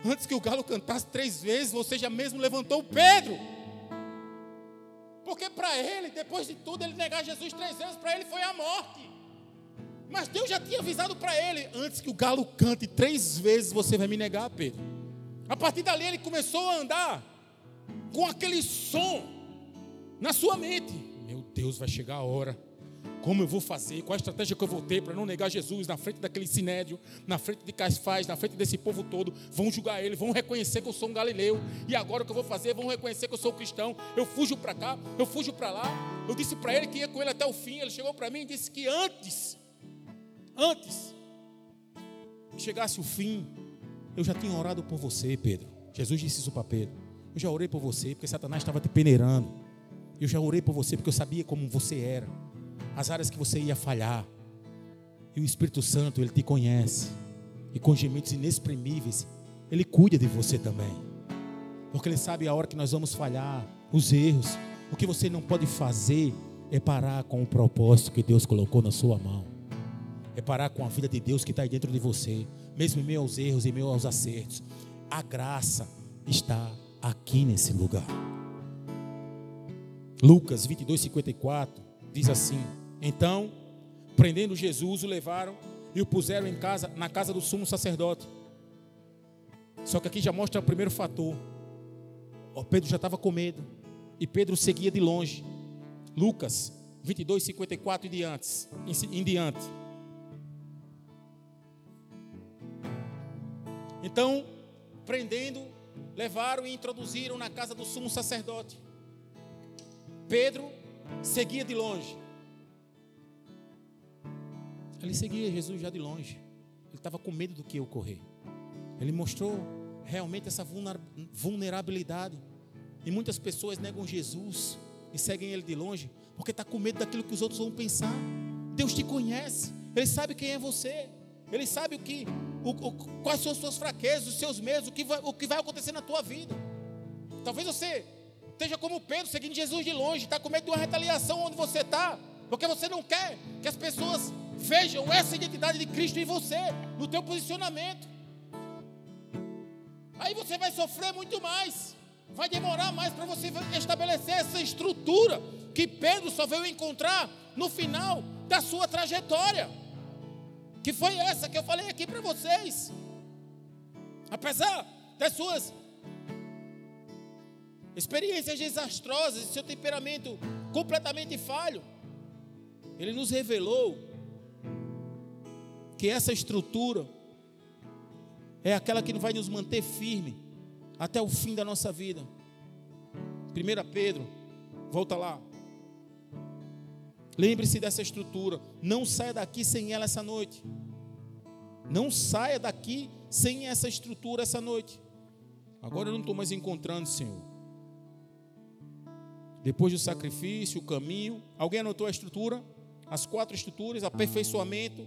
Antes que o galo cantasse três vezes, você já mesmo levantou Pedro. Porque para ele, depois de tudo, ele negar Jesus três vezes, para ele foi a morte. Mas Deus já tinha avisado para ele: antes que o galo cante três vezes, você vai me negar, Pedro. A partir dali, ele começou a andar com aquele som na sua mente: Meu Deus, vai chegar a hora como eu vou fazer? Qual a estratégia que eu vou ter para não negar Jesus na frente daquele sinédrio, na frente de Caifás, na frente desse povo todo? Vão julgar ele, vão reconhecer que eu sou um galileu. E agora o que eu vou fazer? Vão reconhecer que eu sou cristão. Eu fujo para cá, eu fujo para lá. Eu disse para ele que ia com ele até o fim. Ele chegou para mim e disse que antes, antes que chegasse o fim, eu já tinha orado por você, Pedro. Jesus disse isso para Pedro. Eu já orei por você porque Satanás estava te peneirando. Eu já orei por você porque eu sabia como você era as áreas que você ia falhar. E o Espírito Santo, ele te conhece. E com gemidos inexprimíveis, ele cuida de você também. Porque ele sabe a hora que nós vamos falhar, os erros. O que você não pode fazer é parar com o propósito que Deus colocou na sua mão. É parar com a vida de Deus que está dentro de você, mesmo em meio aos erros, em meio aos acertos. A graça está aqui nesse lugar. Lucas 22, 54 diz assim: então, prendendo Jesus, o levaram e o puseram em casa, na casa do sumo sacerdote. Só que aqui já mostra o primeiro fator. O Pedro já estava com medo. E Pedro seguia de longe. Lucas 22, 54 e diante, em diante. Então, prendendo, levaram e introduziram na casa do sumo sacerdote. Pedro seguia de longe. Ele seguia Jesus já de longe. Ele estava com medo do que ia ocorrer. Ele mostrou realmente essa vulnerabilidade. E muitas pessoas negam Jesus e seguem ele de longe porque está com medo daquilo que os outros vão pensar. Deus te conhece, Ele sabe quem é você, Ele sabe o que, o, o, quais são as suas fraquezas, os seus medos, o que, vai, o que vai acontecer na tua vida. Talvez você esteja como Pedro, seguindo Jesus de longe, está com medo de uma retaliação onde você está, porque você não quer que as pessoas vejam essa identidade de Cristo em você, no teu posicionamento. Aí você vai sofrer muito mais. Vai demorar mais para você estabelecer essa estrutura que Pedro só veio encontrar no final da sua trajetória. Que foi essa que eu falei aqui para vocês. Apesar das suas experiências desastrosas, seu temperamento completamente falho, ele nos revelou que essa estrutura é aquela que vai nos manter firme até o fim da nossa vida. 1 Pedro, volta lá. Lembre-se dessa estrutura. Não saia daqui sem ela essa noite. Não saia daqui sem essa estrutura essa noite. Agora eu não estou mais encontrando, Senhor. Depois do sacrifício, o caminho. Alguém anotou a estrutura? As quatro estruturas: aperfeiçoamento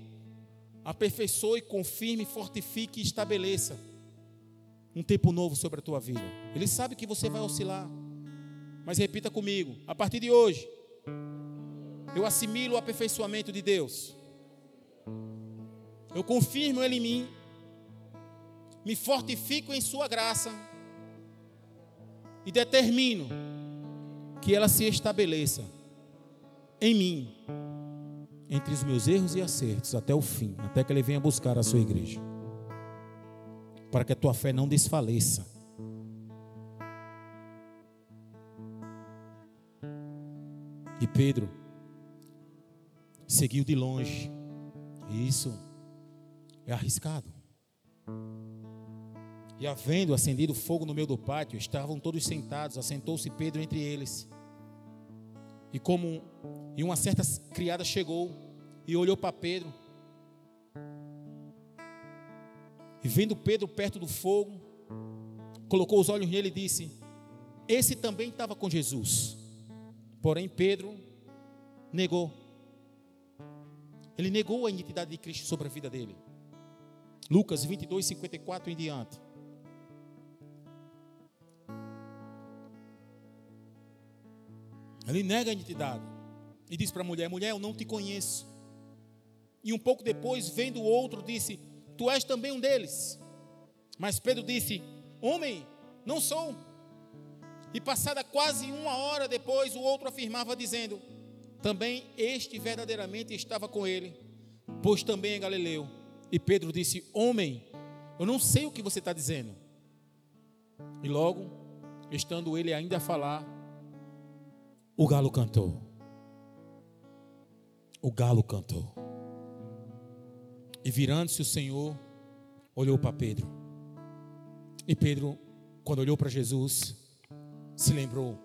aperfeiçoe, confirme, fortifique e estabeleça um tempo novo sobre a tua vida. Ele sabe que você vai oscilar. Mas repita comigo: a partir de hoje, eu assimilo o aperfeiçoamento de Deus. Eu confirmo Ele em mim, me fortifico em Sua graça e determino que ela se estabeleça em mim entre os meus erros e acertos até o fim, até que Ele venha buscar a sua igreja, para que a tua fé não desfaleça. E Pedro seguiu de longe. Isso é arriscado. E havendo acendido fogo no meio do pátio, estavam todos sentados, assentou-se Pedro entre eles. E como e uma certa criada chegou e olhou para Pedro. E vendo Pedro perto do fogo, colocou os olhos nele e disse: Esse também estava com Jesus. Porém, Pedro negou. Ele negou a identidade de Cristo sobre a vida dele. Lucas 22, 54 em diante. Ele nega a identidade. E diz para a mulher: Mulher, eu não te conheço. E um pouco depois, vendo o outro, disse: Tu és também um deles. Mas Pedro disse: Homem, não sou. E passada quase uma hora depois, o outro afirmava, dizendo: Também este verdadeiramente estava com ele, pois também é Galileu. E Pedro disse: Homem, eu não sei o que você está dizendo. E logo, estando ele ainda a falar, o galo cantou. O galo cantou. E virando-se o Senhor, olhou para Pedro. E Pedro, quando olhou para Jesus, se lembrou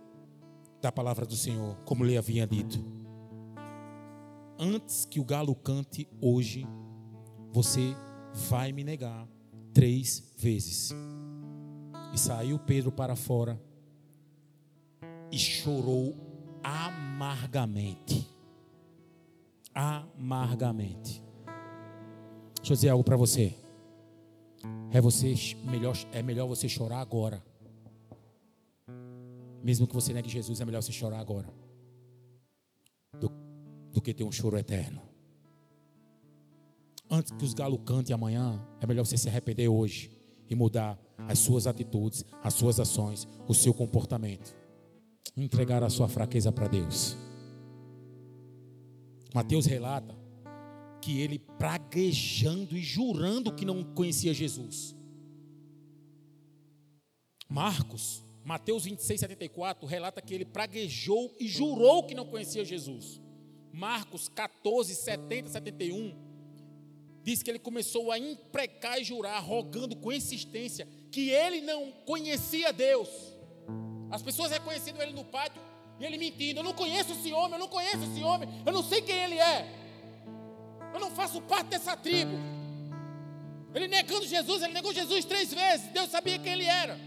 da palavra do Senhor, como lhe havia dito. Antes que o galo cante hoje, você vai me negar três vezes. E saiu Pedro para fora e chorou amargamente. Amargamente. Deixa eu dizer algo para você. É, você melhor, é melhor você chorar agora. Mesmo que você negue Jesus, é melhor você chorar agora. Do, que ter um choro eterno. Antes que os galos cantem amanhã, é melhor você se arrepender hoje e mudar as suas atitudes, as suas ações, o seu comportamento. Entregar a sua fraqueza para Deus. Mateus relata que ele praguejando e jurando que não conhecia Jesus. Marcos, Mateus 26, 74, relata que ele praguejou e jurou que não conhecia Jesus. Marcos 14, 70, 71, diz que ele começou a imprecar e jurar, rogando com insistência, que ele não conhecia Deus. As pessoas reconhecendo ele no pátio e ele mentindo: Eu não conheço esse homem, eu não conheço esse homem, eu não sei quem ele é. Eu não faço parte dessa tribo. Ele negando Jesus, ele negou Jesus três vezes. Deus sabia quem ele era.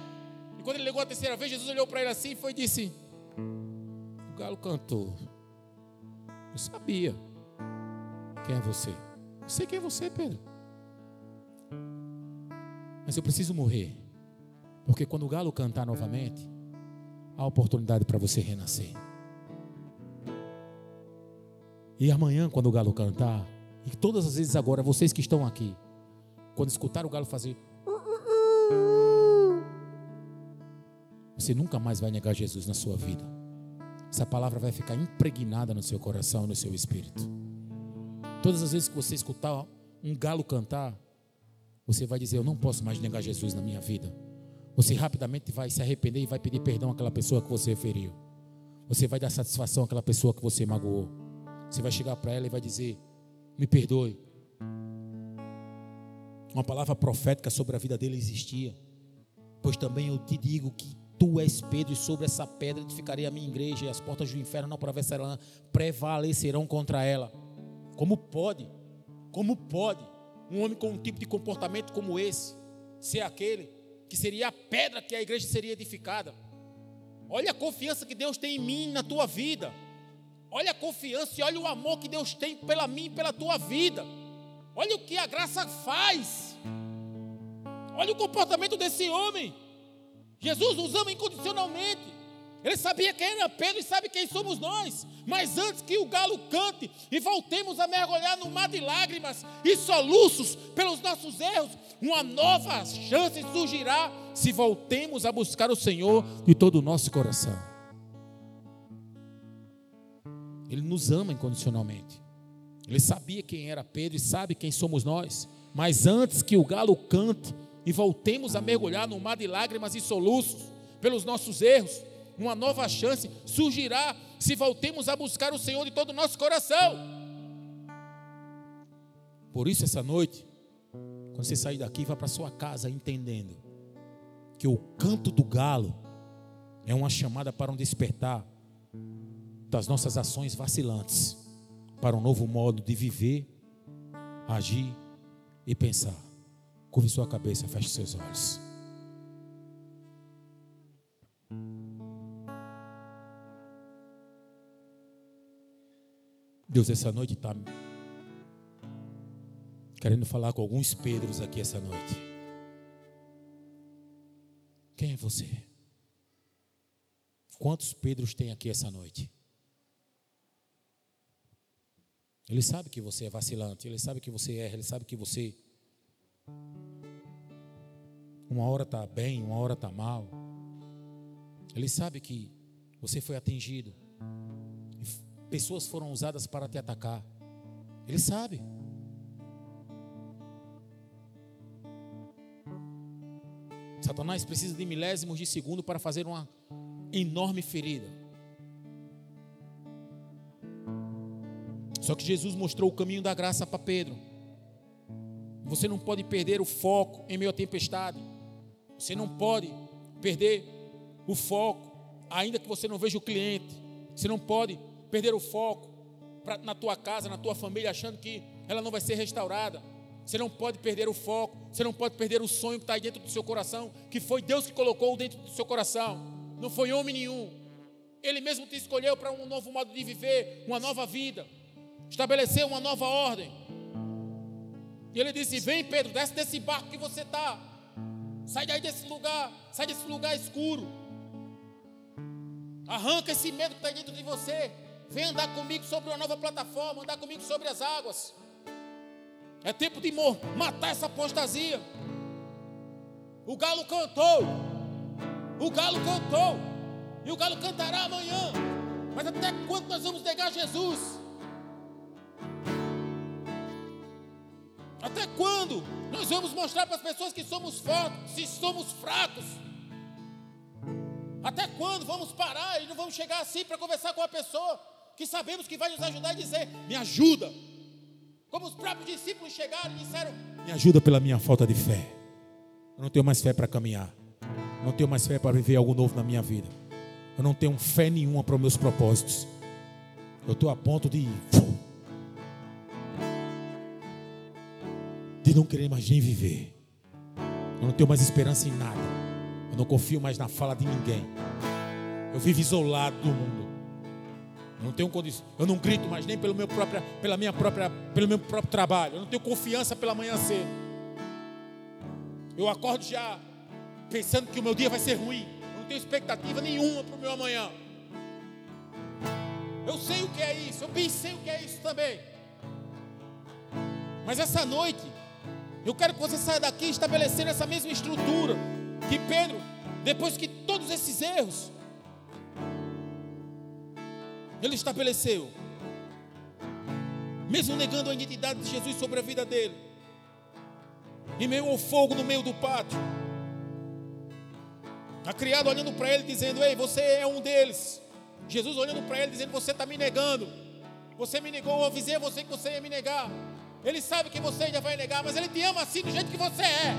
E quando ele negou a terceira vez, Jesus olhou para ele assim e foi e disse: O galo cantou. Eu sabia. Quem é você? Eu sei quem é você, Pedro. Mas eu preciso morrer. Porque quando o galo cantar novamente, há oportunidade para você renascer. E amanhã, quando o galo cantar, e todas as vezes agora, vocês que estão aqui, quando escutar o galo fazer. Você nunca mais vai negar Jesus na sua vida. Essa palavra vai ficar impregnada no seu coração, no seu espírito. Todas as vezes que você escutar um galo cantar, você vai dizer: Eu não posso mais negar Jesus na minha vida. Você rapidamente vai se arrepender e vai pedir perdão àquela pessoa que você feriu. Você vai dar satisfação àquela pessoa que você magoou. Você vai chegar para ela e vai dizer: me perdoe. Uma palavra profética sobre a vida dele existia. Pois também eu te digo que tu és Pedro, e sobre essa pedra edificarei a minha igreja, e as portas do inferno não prevalecerão contra ela. Como pode? Como pode um homem com um tipo de comportamento como esse ser aquele que seria a pedra que a igreja seria edificada? Olha a confiança que Deus tem em mim, na tua vida. Olha a confiança e olha o amor que Deus tem pela mim e pela tua vida. Olha o que a graça faz. Olha o comportamento desse homem. Jesus nos ama incondicionalmente. Ele sabia quem era Pedro e sabe quem somos nós. Mas antes que o galo cante e voltemos a mergulhar no mar de lágrimas e soluços pelos nossos erros, uma nova chance surgirá se voltemos a buscar o Senhor de todo o nosso coração. Ele nos ama incondicionalmente. Ele sabia quem era Pedro e sabe quem somos nós. Mas antes que o galo cante e voltemos a mergulhar no mar de lágrimas e soluços pelos nossos erros, uma nova chance surgirá se voltemos a buscar o Senhor de todo o nosso coração. Por isso, essa noite, quando você sair daqui, vá para sua casa entendendo que o canto do galo é uma chamada para um despertar das nossas ações vacilantes para um novo modo de viver, agir e pensar. Curve sua cabeça, feche seus olhos. Deus, essa noite está querendo falar com alguns Pedros aqui essa noite. Quem é você? Quantos Pedros tem aqui essa noite? Ele sabe que você é vacilante, ele sabe que você erra, ele sabe que você uma hora está bem, uma hora está mal. Ele sabe que você foi atingido. Pessoas foram usadas para te atacar. Ele sabe. Satanás precisa de milésimos de segundo para fazer uma enorme ferida. Só que Jesus mostrou o caminho da graça para Pedro. Você não pode perder o foco em meio à tempestade. Você não pode perder o foco, ainda que você não veja o cliente. Você não pode perder o foco pra, na tua casa, na tua família, achando que ela não vai ser restaurada. Você não pode perder o foco, você não pode perder o sonho que está aí dentro do seu coração, que foi Deus que colocou dentro do seu coração, não foi homem nenhum. Ele mesmo te escolheu para um novo modo de viver, uma nova vida estabeleceu uma nova ordem. E ele disse: Vem, Pedro, desce desse barco que você está. Sai daí desse lugar, sai desse lugar escuro. Arranca esse medo que está dentro de você. Vem andar comigo sobre uma nova plataforma, andar comigo sobre as águas. É tempo de matar essa apostasia. O galo cantou. O galo cantou. E o galo cantará amanhã. Mas até quando nós vamos negar Jesus? Até quando nós vamos mostrar para as pessoas que somos se somos fracos? Até quando vamos parar e não vamos chegar assim para conversar com a pessoa que sabemos que vai nos ajudar e dizer: Me ajuda. Como os próprios discípulos chegaram e disseram: Me ajuda pela minha falta de fé. Eu não tenho mais fé para caminhar. Eu não tenho mais fé para viver algo novo na minha vida. Eu não tenho fé nenhuma para os meus propósitos. Eu estou a ponto de de não querer mais nem viver. Eu não tenho mais esperança em nada. Eu não confio mais na fala de ninguém. Eu vivo isolado do mundo. Eu não tenho condição. Eu não grito mais nem pelo meu próprio, pela minha própria, pelo meu próprio trabalho. Eu não tenho confiança pela manhã cedo. Eu acordo já pensando que o meu dia vai ser ruim. Eu não tenho expectativa nenhuma para o meu amanhã. Eu sei o que é isso. Eu pensei o que é isso também. Mas essa noite eu quero que você saia daqui estabelecendo essa mesma estrutura que Pedro, depois que todos esses erros, ele estabeleceu, mesmo negando a identidade de Jesus sobre a vida dele, em meio ao fogo no meio do pátio, a criada olhando para ele, dizendo: Ei, você é um deles. Jesus olhando para ele, dizendo: Você está me negando. Você me negou, eu avisei você que você ia me negar. Ele sabe que você ainda vai negar, mas Ele te ama assim do jeito que você é.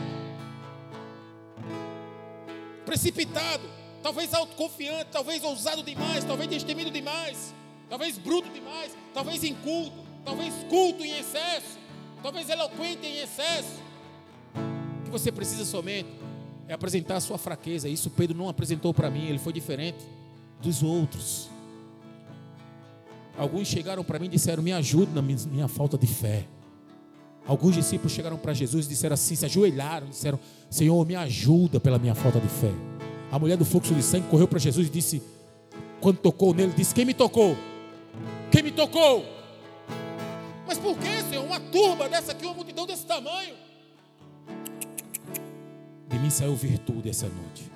Precipitado, talvez autoconfiante, talvez ousado demais, talvez destemido demais, talvez bruto demais, talvez inculto, talvez culto em excesso, talvez eloquente em excesso. O que você precisa somente é apresentar a sua fraqueza. Isso Pedro não apresentou para mim, ele foi diferente dos outros. Alguns chegaram para mim e disseram: Me ajude na minha, falta de fé. Alguns discípulos chegaram para Jesus e disseram assim, se ajoelharam, disseram: Senhor, me ajuda pela minha falta de fé. A mulher do fluxo de sangue correu para Jesus e disse, quando tocou nele, disse: Quem me tocou? Quem me tocou? Mas por que, Senhor? Uma turba dessa aqui, uma multidão desse tamanho. De mim saiu virtude essa noite.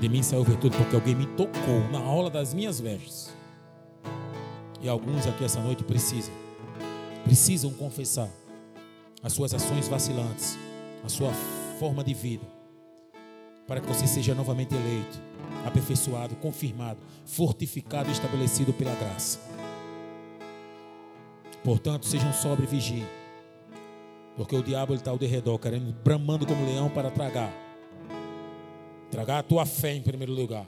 De mim saiu virtude porque alguém me tocou na aula das minhas vestes. E alguns aqui essa noite precisam, precisam confessar as suas ações vacilantes, a sua forma de vida, para que você seja novamente eleito, aperfeiçoado, confirmado, fortificado e estabelecido pela graça. Portanto, sejam sobre e vigiem, porque o diabo está ao derredor, querendo, bramando como leão para tragar, tragar a tua fé em primeiro lugar.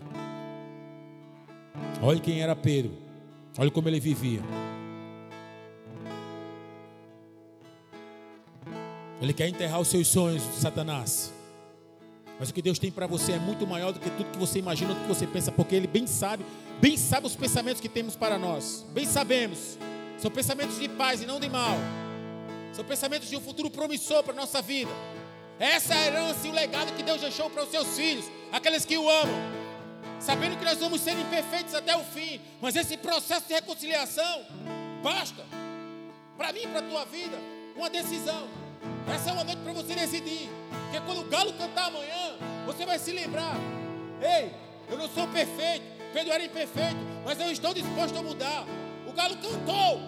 Olhe quem era Pedro, olhe como ele vivia. Ele quer enterrar os seus sonhos, Satanás. Mas o que Deus tem para você é muito maior do que tudo que você imagina, do que você pensa, porque Ele bem sabe, bem sabe os pensamentos que temos para nós. Bem sabemos. São pensamentos de paz e não de mal. São pensamentos de um futuro promissor para a nossa vida. Essa é a herança e o legado que Deus deixou para os seus filhos, aqueles que o amam. Sabendo que nós vamos ser imperfeitos até o fim, mas esse processo de reconciliação basta para mim e para a tua vida, uma decisão. Essa é uma noite para você decidir. Porque quando o galo cantar amanhã, você vai se lembrar: ei, eu não sou perfeito, Pedro era imperfeito, mas eu estou disposto a mudar. O galo cantou,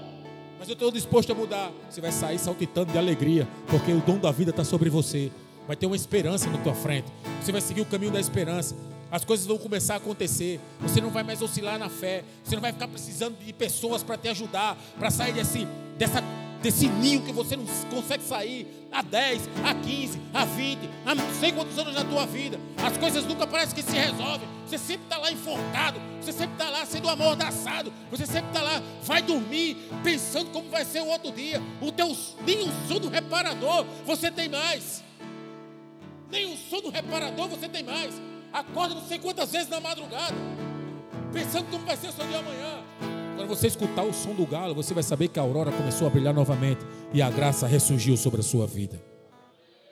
mas eu estou disposto a mudar. Você vai sair saltitando de alegria, porque o dom da vida está sobre você. Vai ter uma esperança na tua frente. Você vai seguir o caminho da esperança. As coisas vão começar a acontecer. Você não vai mais oscilar na fé. Você não vai ficar precisando de pessoas para te ajudar, para sair desse, dessa desse ninho que você não consegue sair há 10, há 15, há 20, há não sei quantos anos na tua vida. As coisas nunca parecem que se resolvem. Você sempre está lá enforcado, você sempre está lá sendo amordaçado, você sempre está lá, vai dormir pensando como vai ser o outro dia. O teu, nem um sono reparador você tem mais. Nem um sono reparador você tem mais. Acorda não sei quantas vezes na madrugada, pensando como vai ser o seu dia amanhã. Quando você escutar o som do galo, você vai saber que a aurora começou a brilhar novamente e a graça ressurgiu sobre a sua vida.